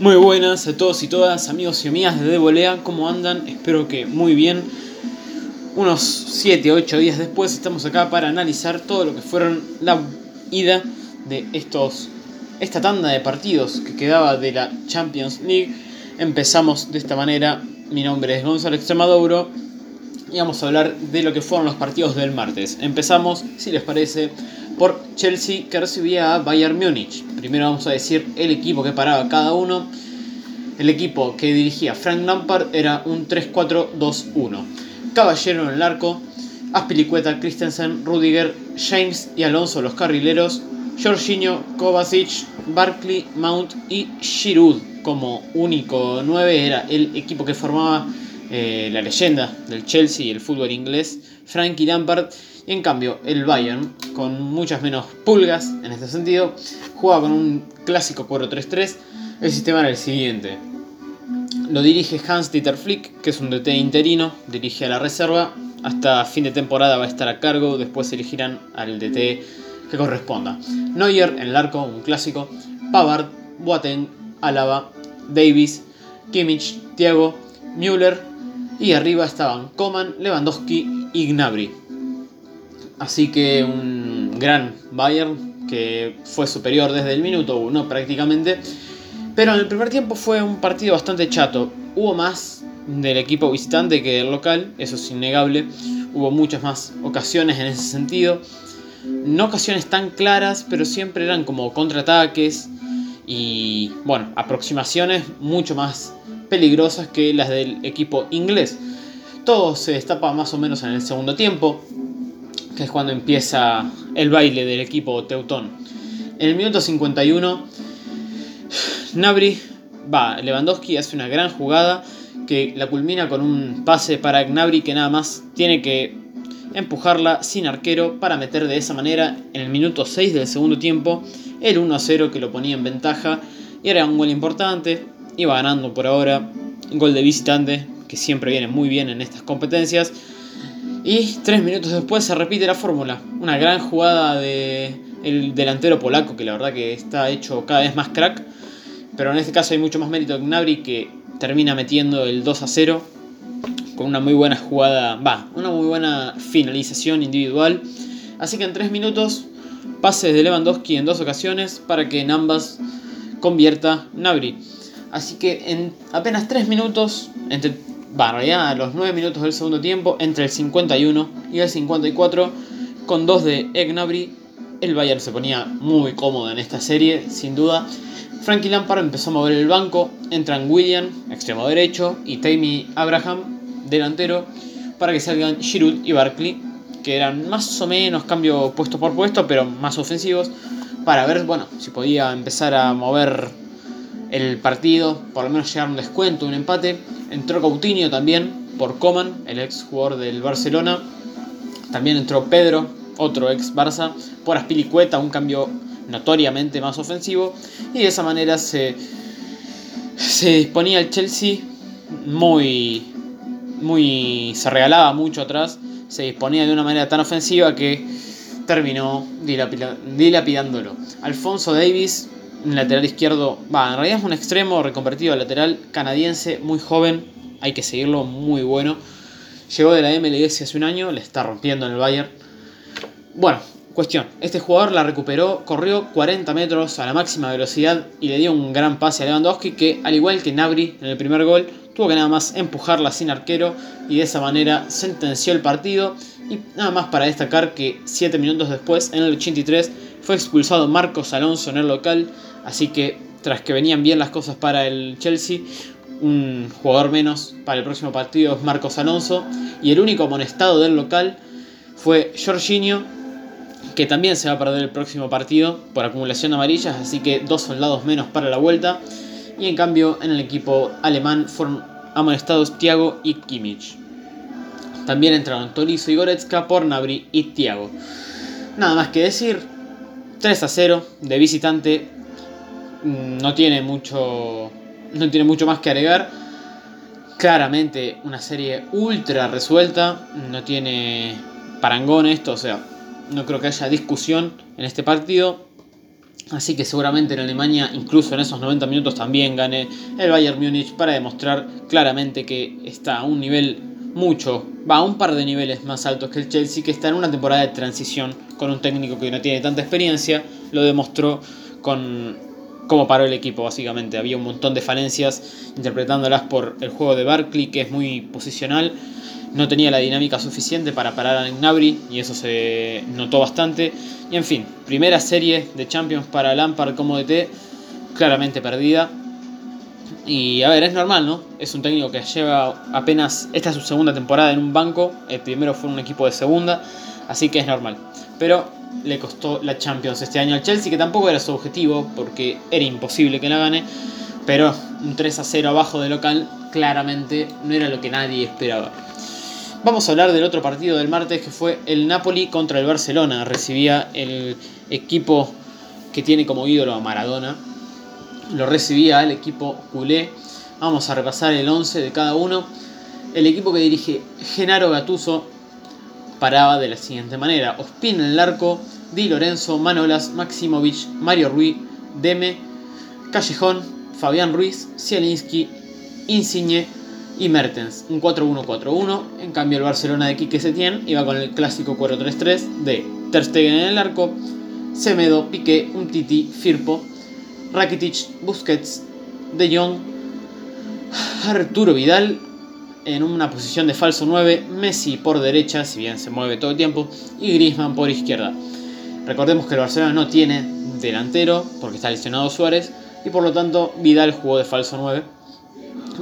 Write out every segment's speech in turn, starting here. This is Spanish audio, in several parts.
Muy buenas a todos y todas, amigos y amigas de Devolea, ¿cómo andan? Espero que muy bien. Unos 7, 8 días después estamos acá para analizar todo lo que fueron la ida de estos esta tanda de partidos que quedaba de la Champions League. Empezamos de esta manera. Mi nombre es Gonzalo Extremaduro y vamos a hablar de lo que fueron los partidos del martes. Empezamos, si les parece, por Chelsea que recibía a Bayern Múnich. Primero vamos a decir el equipo que paraba cada uno. El equipo que dirigía Frank Lampard era un 3-4-2-1. Caballero en el arco, Aspilicueta, Christensen, Rudiger, James y Alonso los carrileros, Jorginho, Kovacic, Barkley, Mount y Giroud como único 9 era el equipo que formaba eh, la leyenda del Chelsea y el fútbol inglés, Frankie Lampard. En cambio, el Bayern, con muchas menos pulgas en este sentido, jugaba con un clásico 4-3-3. El sistema era el siguiente. Lo dirige Hans Dieter Flick, que es un DT interino, dirige a la reserva. Hasta fin de temporada va a estar a cargo, después elegirán al DT que corresponda. Neuer en el arco, un clásico. Pavard, Boateng, Alaba, Davis, Kimmich, Thiago, Müller y arriba estaban Coman, Lewandowski y Gnabry. Así que un gran Bayern que fue superior desde el minuto 1 prácticamente. Pero en el primer tiempo fue un partido bastante chato. Hubo más del equipo visitante que del local, eso es innegable. Hubo muchas más ocasiones en ese sentido. No ocasiones tan claras, pero siempre eran como contraataques y, bueno, aproximaciones mucho más peligrosas que las del equipo inglés. Todo se destapa más o menos en el segundo tiempo, que es cuando empieza el baile del equipo teutón. En el minuto 51, Nabri, va, Lewandowski hace una gran jugada que la culmina con un pase para Gnabry que nada más tiene que empujarla sin arquero para meter de esa manera en el minuto 6 del segundo tiempo el 1-0 que lo ponía en ventaja y era un gol importante, iba ganando por ahora, un gol de visitante que siempre viene muy bien en estas competencias y tres minutos después se repite la fórmula, una gran jugada de el delantero polaco que la verdad que está hecho cada vez más crack, pero en este caso hay mucho más mérito de Gnabry que termina metiendo el 2 a 0 con una muy buena jugada, va, una muy buena finalización individual. Así que en 3 minutos, pases de Lewandowski en dos ocasiones para que en ambas convierta Nabri. Así que en apenas 3 minutos, entre, va, en a los 9 minutos del segundo tiempo, entre el 51 y el 54, con dos de Egnabry, el Bayern se ponía muy cómodo en esta serie, sin duda. Frankie Lampard empezó a mover el banco, entran William, extremo derecho, y Tammy Abraham, delantero, para que salgan Giroud y Barkley, que eran más o menos cambio puesto por puesto, pero más ofensivos, para ver, bueno, si podía empezar a mover el partido, por lo menos llegar a un descuento, un empate. Entró Coutinho también por Coman, el ex jugador del Barcelona. También entró Pedro, otro ex Barça, por Aspilicueta, un cambio notoriamente más ofensivo. Y de esa manera se, se disponía el Chelsea muy, muy. se regalaba mucho atrás. Se disponía de una manera tan ofensiva que terminó dilapidándolo. Alfonso Davis, lateral izquierdo, va, en realidad es un extremo reconvertido a lateral canadiense, muy joven, hay que seguirlo, muy bueno. Llegó de la MLS hace un año, le está rompiendo en el Bayern. Bueno, cuestión, este jugador la recuperó, corrió 40 metros a la máxima velocidad y le dio un gran pase a Lewandowski que, al igual que Nabri en el primer gol, tuvo que nada más empujarla sin arquero y de esa manera sentenció el partido. Y nada más para destacar que 7 minutos después, en el 83, fue expulsado Marcos Alonso en el local, así que tras que venían bien las cosas para el Chelsea, un jugador menos para el próximo partido es Marcos Alonso y el único amonestado del local fue Jorginho que también se va a perder el próximo partido por acumulación de amarillas, así que dos soldados menos para la vuelta. Y en cambio, en el equipo alemán fueron amonestados Thiago y Kimmich. También entraron Tolizo y Goretzka por Nabri y Thiago. Nada más que decir, 3 a 0 de visitante. No tiene mucho, no tiene mucho más que agregar. Claramente una serie ultra resuelta. No tiene parangón esto, o sea, no creo que haya discusión en este partido. Así que seguramente en Alemania, incluso en esos 90 minutos, también gane el Bayern Múnich para demostrar claramente que está a un nivel mucho, va a un par de niveles más altos que el Chelsea, que está en una temporada de transición con un técnico que no tiene tanta experiencia, lo demostró con cómo paró el equipo básicamente. Había un montón de falencias interpretándolas por el juego de Barkley, que es muy posicional. No tenía la dinámica suficiente para parar a Gnabry y eso se notó bastante. Y en fin, primera serie de Champions para Lampard como DT, claramente perdida. Y a ver, es normal, ¿no? Es un técnico que lleva apenas, esta es su segunda temporada en un banco, el primero fue un equipo de segunda, así que es normal. Pero le costó la Champions este año al Chelsea, que tampoco era su objetivo, porque era imposible que la gane, pero un 3 a 0 abajo de local claramente no era lo que nadie esperaba. Vamos a hablar del otro partido del martes, que fue el Napoli contra el Barcelona. Recibía el equipo que tiene como ídolo a Maradona. Lo recibía el equipo culé. Vamos a repasar el 11 de cada uno. El equipo que dirige Genaro Gatuso paraba de la siguiente manera. Ospina en el arco, Di Lorenzo, Manolas, Maximovic, Mario Ruiz, Deme, Callejón, Fabián Ruiz, Zielinski, Insigne y Mertens. Un 4-1-4-1. En cambio el Barcelona de Quique Setién iba con el clásico 4-3-3 de Ter Stegen en el arco, Semedo, Piqué, Umtiti, Firpo, Rakitic, Busquets, De Jong, Arturo Vidal en una posición de falso 9, Messi por derecha, si bien se mueve todo el tiempo, y Griezmann por izquierda. Recordemos que el Barcelona no tiene delantero porque está lesionado Suárez y por lo tanto Vidal jugó de falso 9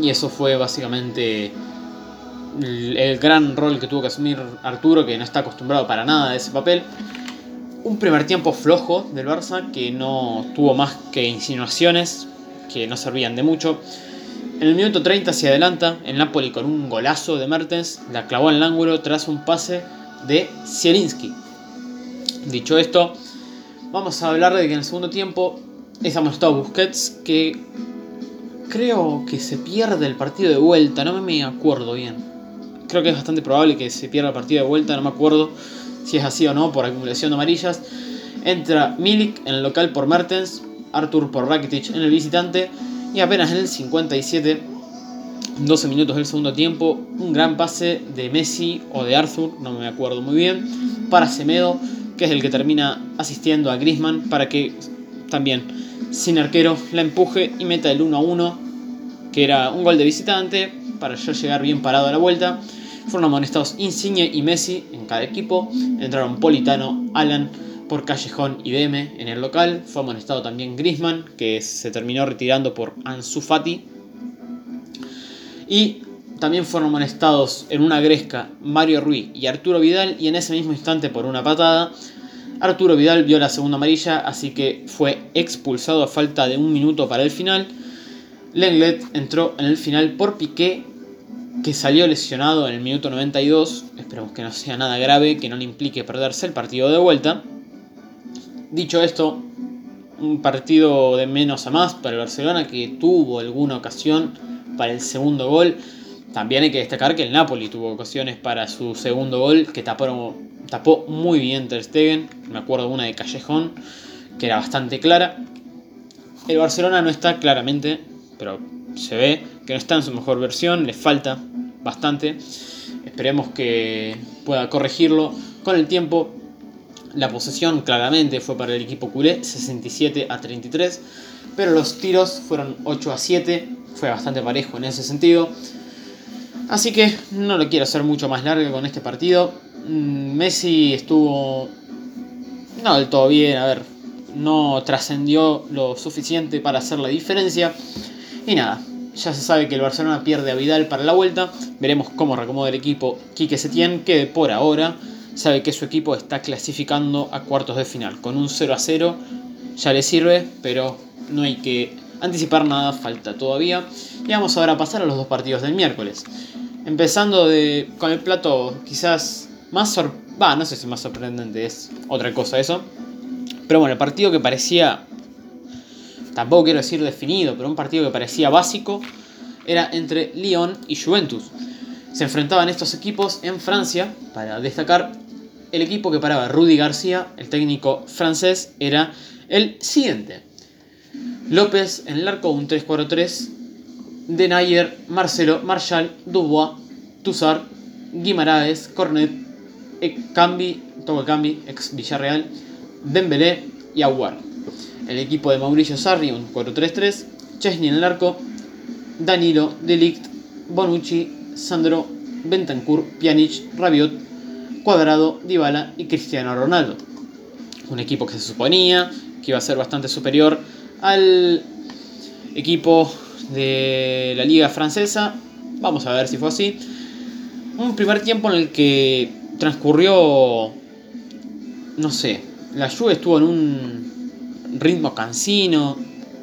y eso fue básicamente el gran rol que tuvo que asumir Arturo que no está acostumbrado para nada a ese papel. Un primer tiempo flojo del Barça que no tuvo más que insinuaciones que no servían de mucho. En el minuto 30 se adelanta el Napoli con un golazo de Mertens, la clavó en el ángulo tras un pase de Zielinski. Dicho esto, vamos a hablar de que en el segundo tiempo es amonestado Busquets que creo que se pierde el partido de vuelta, no me acuerdo bien. Creo que es bastante probable que se pierda el partido de vuelta, no me acuerdo si es así o no por acumulación de amarillas. Entra Milik en el local por Mertens, Artur por Rakitic en el visitante y apenas en el 57, 12 minutos del segundo tiempo, un gran pase de Messi o de Arthur, no me acuerdo muy bien, para Semedo, que es el que termina asistiendo a Grisman para que también, sin arquero, la empuje y meta el 1 a 1, que era un gol de visitante, para ya llegar bien parado a la vuelta. Fueron amonestados Insigne y Messi en cada equipo. Entraron Politano, Alan, por Callejón y Deme en el local. Fue amonestado también Grisman, que se terminó retirando por Ansu Fati. Y también fueron amonestados en una gresca Mario Ruiz y Arturo Vidal. Y en ese mismo instante, por una patada, Arturo Vidal vio la segunda amarilla, así que fue expulsado a falta de un minuto para el final. Lenglet entró en el final por Piqué, que salió lesionado en el minuto 92. Esperemos que no sea nada grave, que no le implique perderse el partido de vuelta. Dicho esto, un partido de menos a más para el Barcelona que tuvo alguna ocasión para el segundo gol. También hay que destacar que el Napoli tuvo ocasiones para su segundo gol que tapó, muy bien Ter Stegen. Me acuerdo una de Callejón que era bastante clara. El Barcelona no está claramente, pero se ve que no está en su mejor versión, le falta bastante. Esperemos que pueda corregirlo con el tiempo la posesión claramente fue para el equipo culé, 67 a 33, pero los tiros fueron 8 a 7, fue bastante parejo en ese sentido. Así que no lo quiero hacer mucho más largo con este partido. Mm, Messi estuvo no del todo bien, a ver, no trascendió lo suficiente para hacer la diferencia. Y nada, ya se sabe que el Barcelona pierde a Vidal para la vuelta. Veremos cómo recomoda el equipo Quique Setién, que por ahora sabe que su equipo está clasificando a cuartos de final. Con un 0 a 0 ya le sirve, pero no hay que anticipar nada, falta todavía. Y vamos ahora a pasar a los dos partidos del miércoles. Empezando con el plato quizás más va, no sé si más sorprendente es otra cosa eso. Pero bueno, el partido que parecía, tampoco quiero decir definido, pero un partido que parecía básico, era entre Lyon y Juventus. Se enfrentaban estos equipos en Francia, para destacar el equipo que paraba Rudy García, el técnico francés, era el siguiente. López en el arco, un 3-4-3. Denayer, Marcelo, Marshall, Dubois, Tuzar, Guimaraes, Cornet, Cambi, Togo Cambi, ex Villarreal, Dembélé y Aguar. El equipo de Mauricio Sarri, un 4-3-3. Chesney en el arco, Danilo, Delict, Bonucci, Sandro, Bentancur, Pjanic, Rabiot, Cuadrado, Dybala y Cristiano Ronaldo. Un equipo que se suponía que iba a ser bastante superior al equipo de la liga francesa. Vamos a ver si fue así. Un primer tiempo en el que transcurrió, no sé, la lluvia estuvo en un ritmo cansino,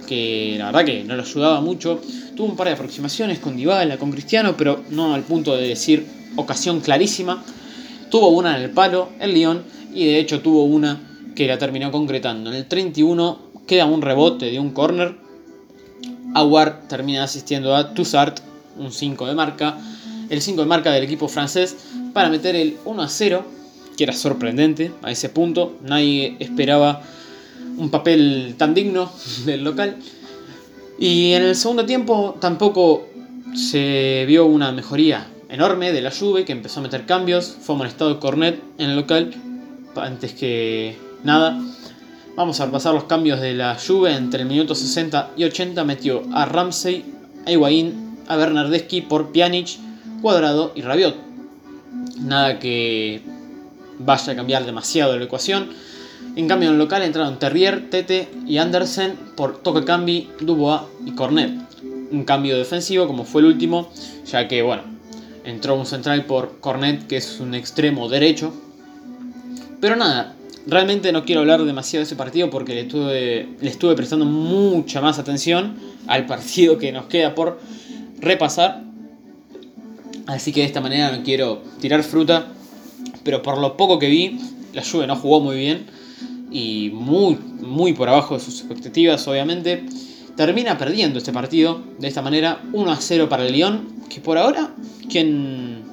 que la verdad que no lo ayudaba mucho. Tuvo un par de aproximaciones con Dybala, con Cristiano, pero no al punto de decir ocasión clarísima. Tuvo una en el palo, el Lyon, y de hecho tuvo una que la terminó concretando. En el 31 queda un rebote de un corner. Aguar termina asistiendo a Tussart, un 5 de marca. El 5 de marca del equipo francés para meter el 1 a 0, que era sorprendente a ese punto. Nadie esperaba un papel tan digno del local. Y en el segundo tiempo tampoco se vio una mejoría enorme de la Juve, que empezó a meter cambios. Fue amonestado Cornet en el local antes que nada. Vamos a repasar los cambios de la Juve entre el minuto 60 y 80. Metió a Ramsey, a Higuaín, a Bernardeschi por Pjanic, Cuadrado y Rabiot. Nada que vaya a cambiar demasiado la ecuación. En cambio, en local entraron Terrier, Tete y Andersen por Toque Cambi, Dubois y Cornet. Un cambio defensivo como fue el último, ya que, bueno, entró un central por Cornet, que es un extremo derecho. Pero nada, realmente no quiero hablar demasiado de ese partido porque le estuve, le estuve prestando mucha más atención al partido que nos queda por repasar. Así que de esta manera no quiero tirar fruta. Pero por lo poco que vi, la Juve no jugó muy bien. Y muy, muy por abajo de sus expectativas, obviamente. Termina perdiendo este partido de esta manera. 1 a 0 para el Lyon. Que por ahora, quien,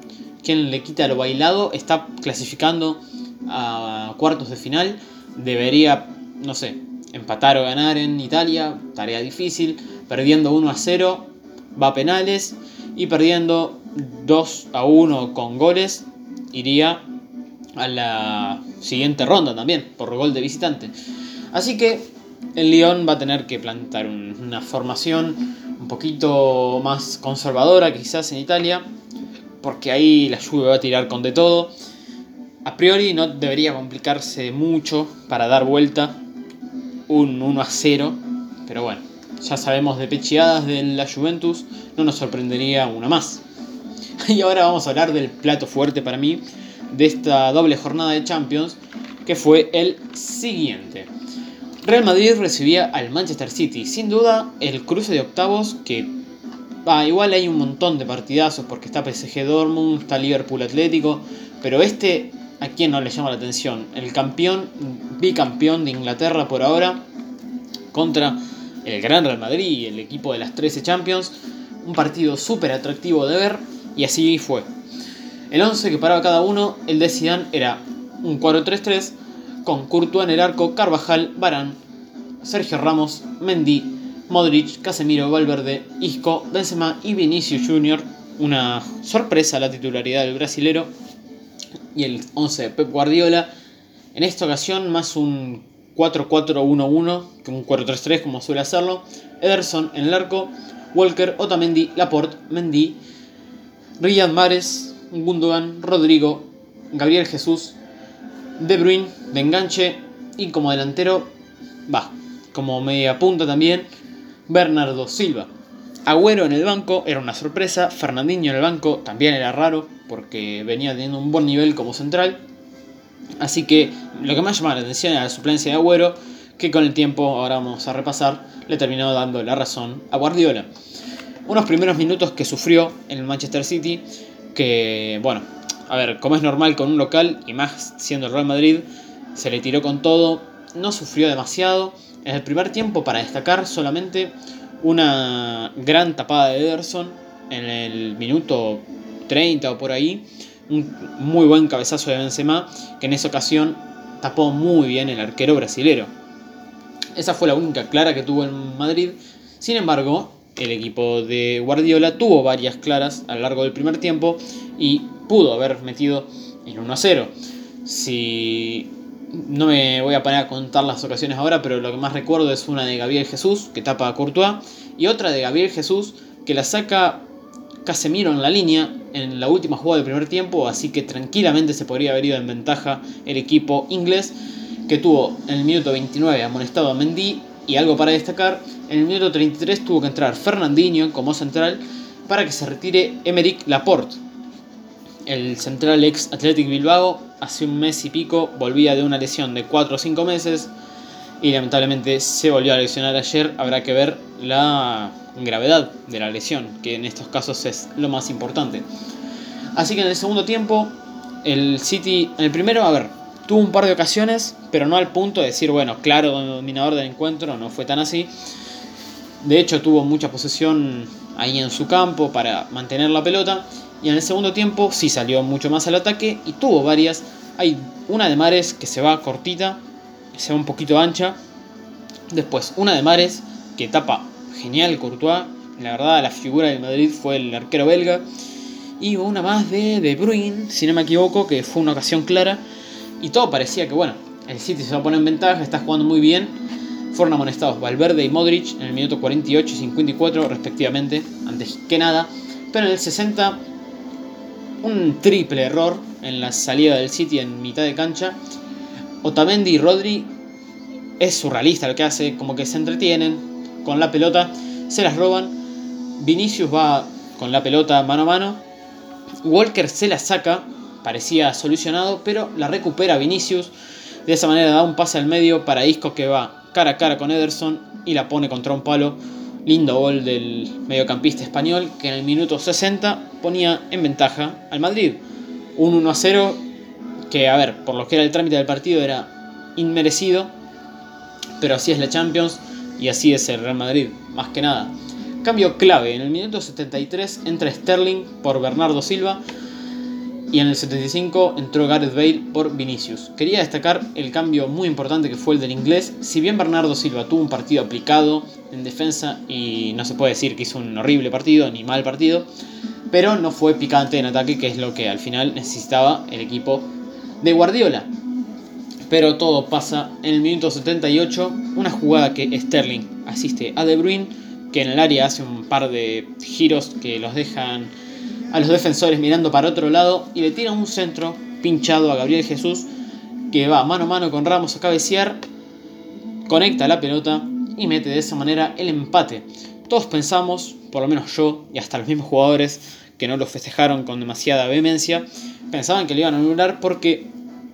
quien le quita lo bailado, está clasificando a cuartos de final. Debería, no sé, empatar o ganar en Italia. Tarea difícil. Perdiendo 1 a 0. Va a penales. Y perdiendo 2 a 1 con goles. Iría a la siguiente ronda también, por gol de visitante. Así que el Lyon va a tener que plantar una formación un poquito más conservadora quizás en Italia, porque ahí la lluvia va a tirar con de todo. A priori no debería complicarse mucho para dar vuelta un 1 a 0, pero bueno, ya sabemos de pecheadas de la Juventus, no nos sorprendería una más. Y ahora vamos a hablar del plato fuerte para mí, de esta doble jornada de Champions, que fue el siguiente. Real Madrid recibía al Manchester City. Sin duda, el cruce de octavos que... igual hay un montón de partidazos porque está PSG Dortmund, está Liverpool Atlético, pero este, ¿a quién no le llama la atención? El campeón, bicampeón de Inglaterra por ahora, contra el Gran Real Madrid, el equipo de las 13 Champions. Un partido súper atractivo de ver y así fue. El 11 que paraba cada uno, el de Zidane era un 4-3-3 con Courtois en el arco, Carvajal, Barán, Sergio Ramos, Mendy, Modric, Casemiro, Valverde, Isco, Benzema y Vinicius Jr. Una sorpresa la titularidad del brasilero. Y el 11 de Pep Guardiola. En esta ocasión más un 4-4-1-1 que un 4-3-3 como suele hacerlo. Ederson en el arco, Walker, Otamendi, Laporte, Mendy, Riyad Mares, Gundogan, Rodrigo, Gabriel Jesús, De Bruyne de enganche y como delantero, va, como media punta también, Bernardo Silva. Agüero en el banco era una sorpresa, Fernandinho en el banco también era raro porque venía teniendo un buen nivel como central. Así que lo que más llamaba la atención era la suplencia de Agüero, que con el tiempo, ahora vamos a repasar, le terminó dando la razón a Guardiola. Unos primeros minutos que sufrió en el Manchester City, que, bueno, a ver, como es normal con un local, y más siendo el Real Madrid, se le tiró con todo, no sufrió demasiado. En el primer tiempo, para destacar solamente una gran tapada de Ederson en el minuto 30 o por ahí, un muy buen cabezazo de Benzema, que en esa ocasión tapó muy bien el arquero brasilero. Esa fue la única clara que tuvo el Madrid. Sin embargo, el equipo de Guardiola tuvo varias claras a lo largo del primer tiempo y pudo haber metido el 1 a 0. Si no me voy a poner a contar las ocasiones ahora, pero lo que más recuerdo es una de Gabriel Jesús que tapa a Courtois y otra de Gabriel Jesús que la saca Casemiro en la línea en la última jugada del primer tiempo, así que tranquilamente se podría haber ido en ventaja el equipo inglés que tuvo en el minuto 29 amonestado a Mendy y algo para destacar, en el minuto 33 tuvo que entrar Fernandinho como central para que se retire Emerick Laporte. El central ex Athletic Bilbao hace un mes y pico volvía de una lesión de 4 o 5 meses y lamentablemente se volvió a lesionar ayer. Habrá que ver la gravedad de la lesión, que en estos casos es lo más importante. Así que en el segundo tiempo, el City, en el primero, a ver, tuvo un par de ocasiones, pero no al punto de decir, bueno, claro, dominador del encuentro, no fue tan así. De hecho, tuvo mucha posesión ahí en su campo para mantener la pelota. Y en el segundo tiempo sí salió mucho más al ataque y tuvo varias. Hay una de Mares que se va cortita, se va un poquito ancha. Después una de Mares que tapa genial Courtois. La verdad, la figura del Madrid fue el arquero belga. Y una más de De Bruyne, si no me equivoco, que fue una ocasión clara y todo parecía que, bueno, el City se va a poner en ventaja, está jugando muy bien. Fueron amonestados Valverde y Modric en el minuto 48 y 54 respectivamente, antes que nada. Pero en el 60, un triple error en la salida del City en mitad de cancha. Otamendi y Rodri es surrealista lo que hace, como que se entretienen con la pelota, se las roban. Vinicius va con la pelota mano a mano. Walker se la saca parecía solucionado, pero la recupera Vinicius. De esa manera da un pase al medio para Isco que va cara a cara con Ederson y la pone contra un palo. Lindo gol del mediocampista español que en el minuto 60 ponía en ventaja al Madrid. Un 1 a 0 que, a ver, por lo que era el trámite del partido era inmerecido, pero así es la Champions y así es el Real Madrid, más que nada. Cambio clave, en el minuto 73 entra Sterling por Bernardo Silva y en el 75 entró Gareth Bale por Vinicius. Quería destacar el cambio muy importante que fue el del inglés. Si bien Bernardo Silva tuvo un partido aplicado en defensa y no se puede decir que hizo un horrible partido ni mal partido, pero no fue picante en ataque, que es lo que al final necesitaba el equipo de Guardiola. Pero todo pasa en el minuto 78, una jugada que Sterling asiste a De Bruyne, que en el área hace un par de giros que los dejan a los defensores mirando para otro lado y le tira un centro pinchado a Gabriel Jesús que va mano a mano con Ramos a cabecear, conecta la pelota y mete de esa manera el empate. Todos pensamos, por lo menos yo y hasta los mismos jugadores que no lo festejaron con demasiada vehemencia, pensaban que le iban a anular porque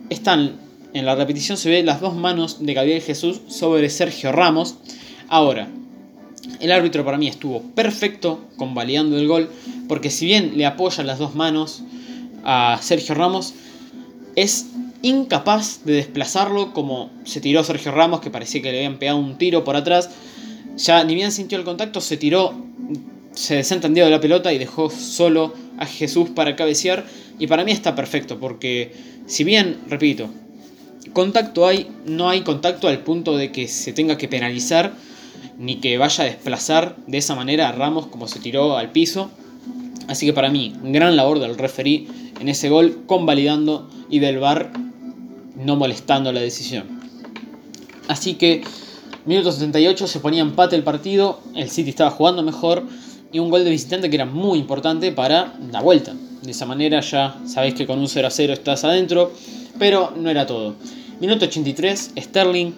están en la repetición se ve las dos manos de Gabriel Jesús sobre Sergio Ramos. Ahora, el árbitro para mí estuvo perfecto convalidando el gol, porque si bien le apoya las dos manos a Sergio Ramos, es incapaz de desplazarlo como se tiró Sergio Ramos, que parecía que le habían pegado un tiro por atrás. Ya ni bien sintió el contacto, se tiró, se desentendió de la pelota y dejó solo a Jesús para cabecear. Y para mí está perfecto, porque si bien, repito, contacto hay, no hay contacto al punto de que se tenga que penalizar ni que vaya a desplazar de esa manera a Ramos como se tiró al piso. Así que para mí, gran labor del referee en ese gol, convalidando y del VAR no molestando la decisión. Así que, minuto 78 se ponía empate el partido, el City estaba jugando mejor y un gol de visitante que era muy importante para la vuelta. De esa manera ya sabéis que con un 0 a 0 estás adentro, pero no era todo. Minuto 83, Sterling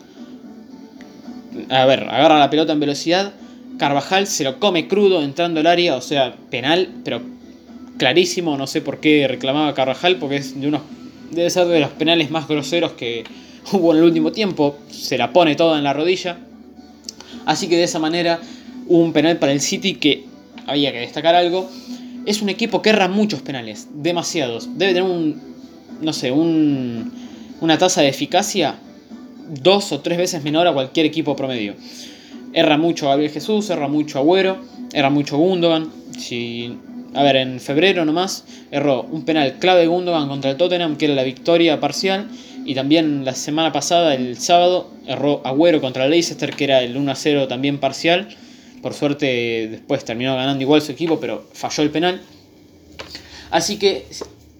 a ver, agarra la pelota en velocidad. Carvajal se lo come crudo entrando al área, o sea, penal, pero clarísimo. No sé por qué reclamaba Carvajal, porque es de unos, debe ser de los penales más groseros que hubo en el último tiempo. Se la pone toda en la rodilla. Así que de esa manera un penal para el City que había que destacar algo. Es un equipo que erra muchos penales, demasiados. Debe tener un, no sé, un, una tasa de eficacia dos o tres veces menor a cualquier equipo promedio. Erra mucho Gabriel Jesús, erra mucho Agüero, erra mucho Gundogan. Si, a ver, en febrero nomás erró un penal clave Gundogan contra el Tottenham, que era la victoria parcial, Y también la semana pasada, el sábado, erró Agüero contra Leicester, que era el 1-0 también parcial. Por suerte después terminó ganando igual su equipo, pero falló el penal. Así que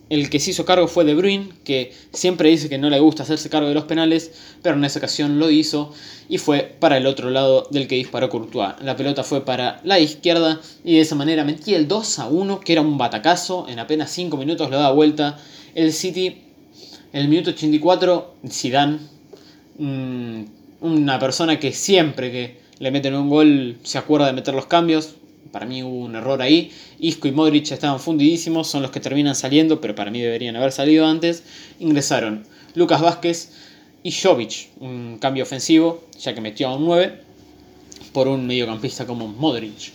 el que se hizo cargo fue De Bruyne, que siempre dice que no le gusta hacerse cargo de los penales, pero en esa ocasión lo hizo y fue para el otro lado del que disparó Courtois. La pelota fue para la izquierda y de esa manera metía el 2 a 1, que era un batacazo. En apenas 5 minutos lo da vuelta. El City, el minuto 84, Zidane, mm, una persona que siempre que le meten un gol se acuerda de meter los cambios, para mí hubo un error ahí. Isco y Modric estaban fundidísimos, son los que terminan saliendo, pero para mí deberían haber salido antes. Ingresaron Lucas Vázquez y Jovic, un cambio ofensivo, ya que metió a un 9 por un mediocampista como Modric.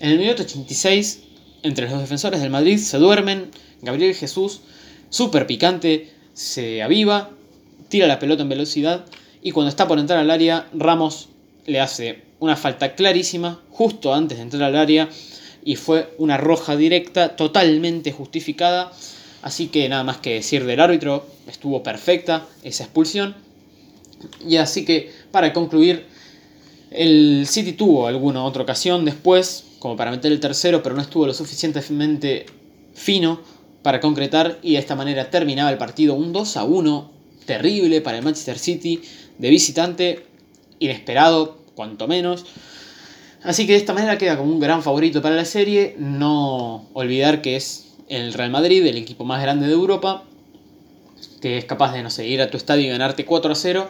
En el minuto 86, entre los defensores del Madrid se duermen. Gabriel Jesús, súper picante, se aviva, tira la pelota en velocidad y cuando está por entrar al área, Ramos le hace una falta clarísima justo antes de entrar al área y fue una roja directa totalmente justificada. Así que nada más que decir del árbitro, estuvo perfecta esa expulsión. Y así que para concluir, el City tuvo alguna otra ocasión después, como para meter el tercero, pero no estuvo lo suficientemente fino para concretar y de esta manera terminaba el partido un 2 a 1 terrible para el Manchester City de visitante, inesperado cuanto menos. Así que de esta manera queda como un gran favorito para la serie. No olvidar que es el Real Madrid, el equipo más grande de Europa, que es capaz de, no sé, ir a tu estadio y ganarte 4 a 0.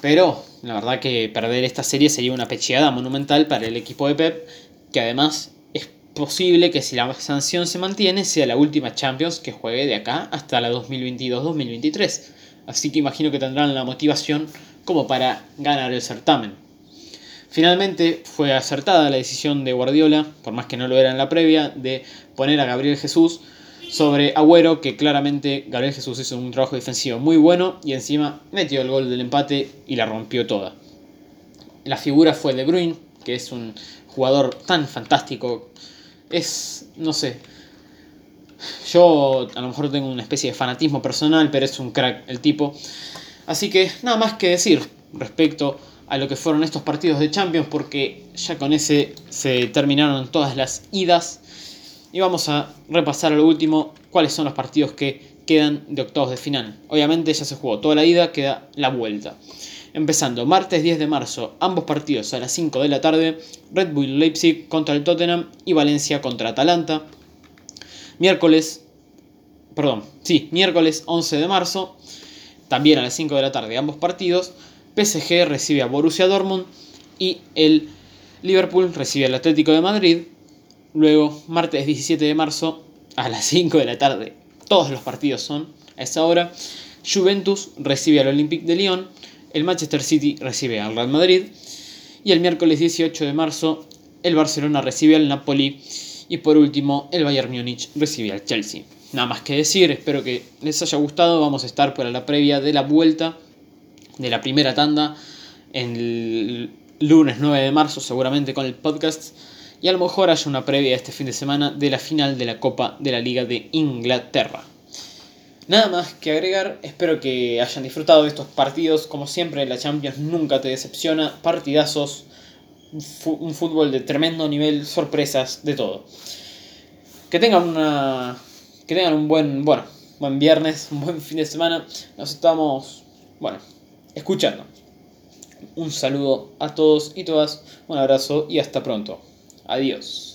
Pero la verdad que perder esta serie sería una pecheada monumental para el equipo de Pep, que además es posible que si la sanción se mantiene sea la última Champions que juegue de acá hasta la 2022-2023. Así que imagino que tendrán la motivación como para ganar el certamen. Finalmente fue acertada la decisión de Guardiola, por más que no lo era en la previa, de poner a Gabriel Jesús sobre Agüero, que claramente Gabriel Jesús hizo un trabajo defensivo muy bueno y encima metió el gol del empate y la rompió toda. La figura fue De Bruyne, que es un jugador tan fantástico. Es, no sé, yo a lo mejor tengo una especie de fanatismo personal, pero es un crack el tipo. Así que nada más que decir respecto a lo que fueron estos partidos de Champions porque ya con ese se terminaron todas las idas y vamos a repasar a lo último cuáles son los partidos que quedan de octavos de final. Obviamente ya se jugó toda la ida, queda la vuelta. Empezando martes 10 de marzo, ambos partidos a las 5 de la tarde, Red Bull Leipzig contra el Tottenham y Valencia contra Atalanta. Miércoles, perdón, sí, miércoles 11 de marzo, también a las 5 de la tarde ambos partidos, PSG recibe a Borussia Dortmund y el Liverpool recibe al Atlético de Madrid. Luego, martes 17 de marzo, a las 5 de la tarde, todos los partidos son a esa hora. Juventus recibe al Olympique de Lyon, el Manchester City recibe al Real Madrid y el miércoles 18 de marzo el Barcelona recibe al Napoli y por último el Bayern Múnich recibe al Chelsea. Nada más que decir, espero que les haya gustado, vamos a estar para la previa de la vuelta de la primera tanda en el lunes 9 de marzo seguramente con el podcast y a lo mejor haya una previa este fin de semana de la final de la Copa de la Liga de Inglaterra. Nada más que agregar, espero que hayan disfrutado de estos partidos, como siempre la Champions nunca te decepciona, partidazos, un fútbol de tremendo nivel, sorpresas, de todo. Que tengan una que tengan un buen, bueno, buen viernes, un buen fin de semana. Nos estamos, bueno, escuchando. Un saludo a todos y todas, un abrazo y hasta pronto. Adiós.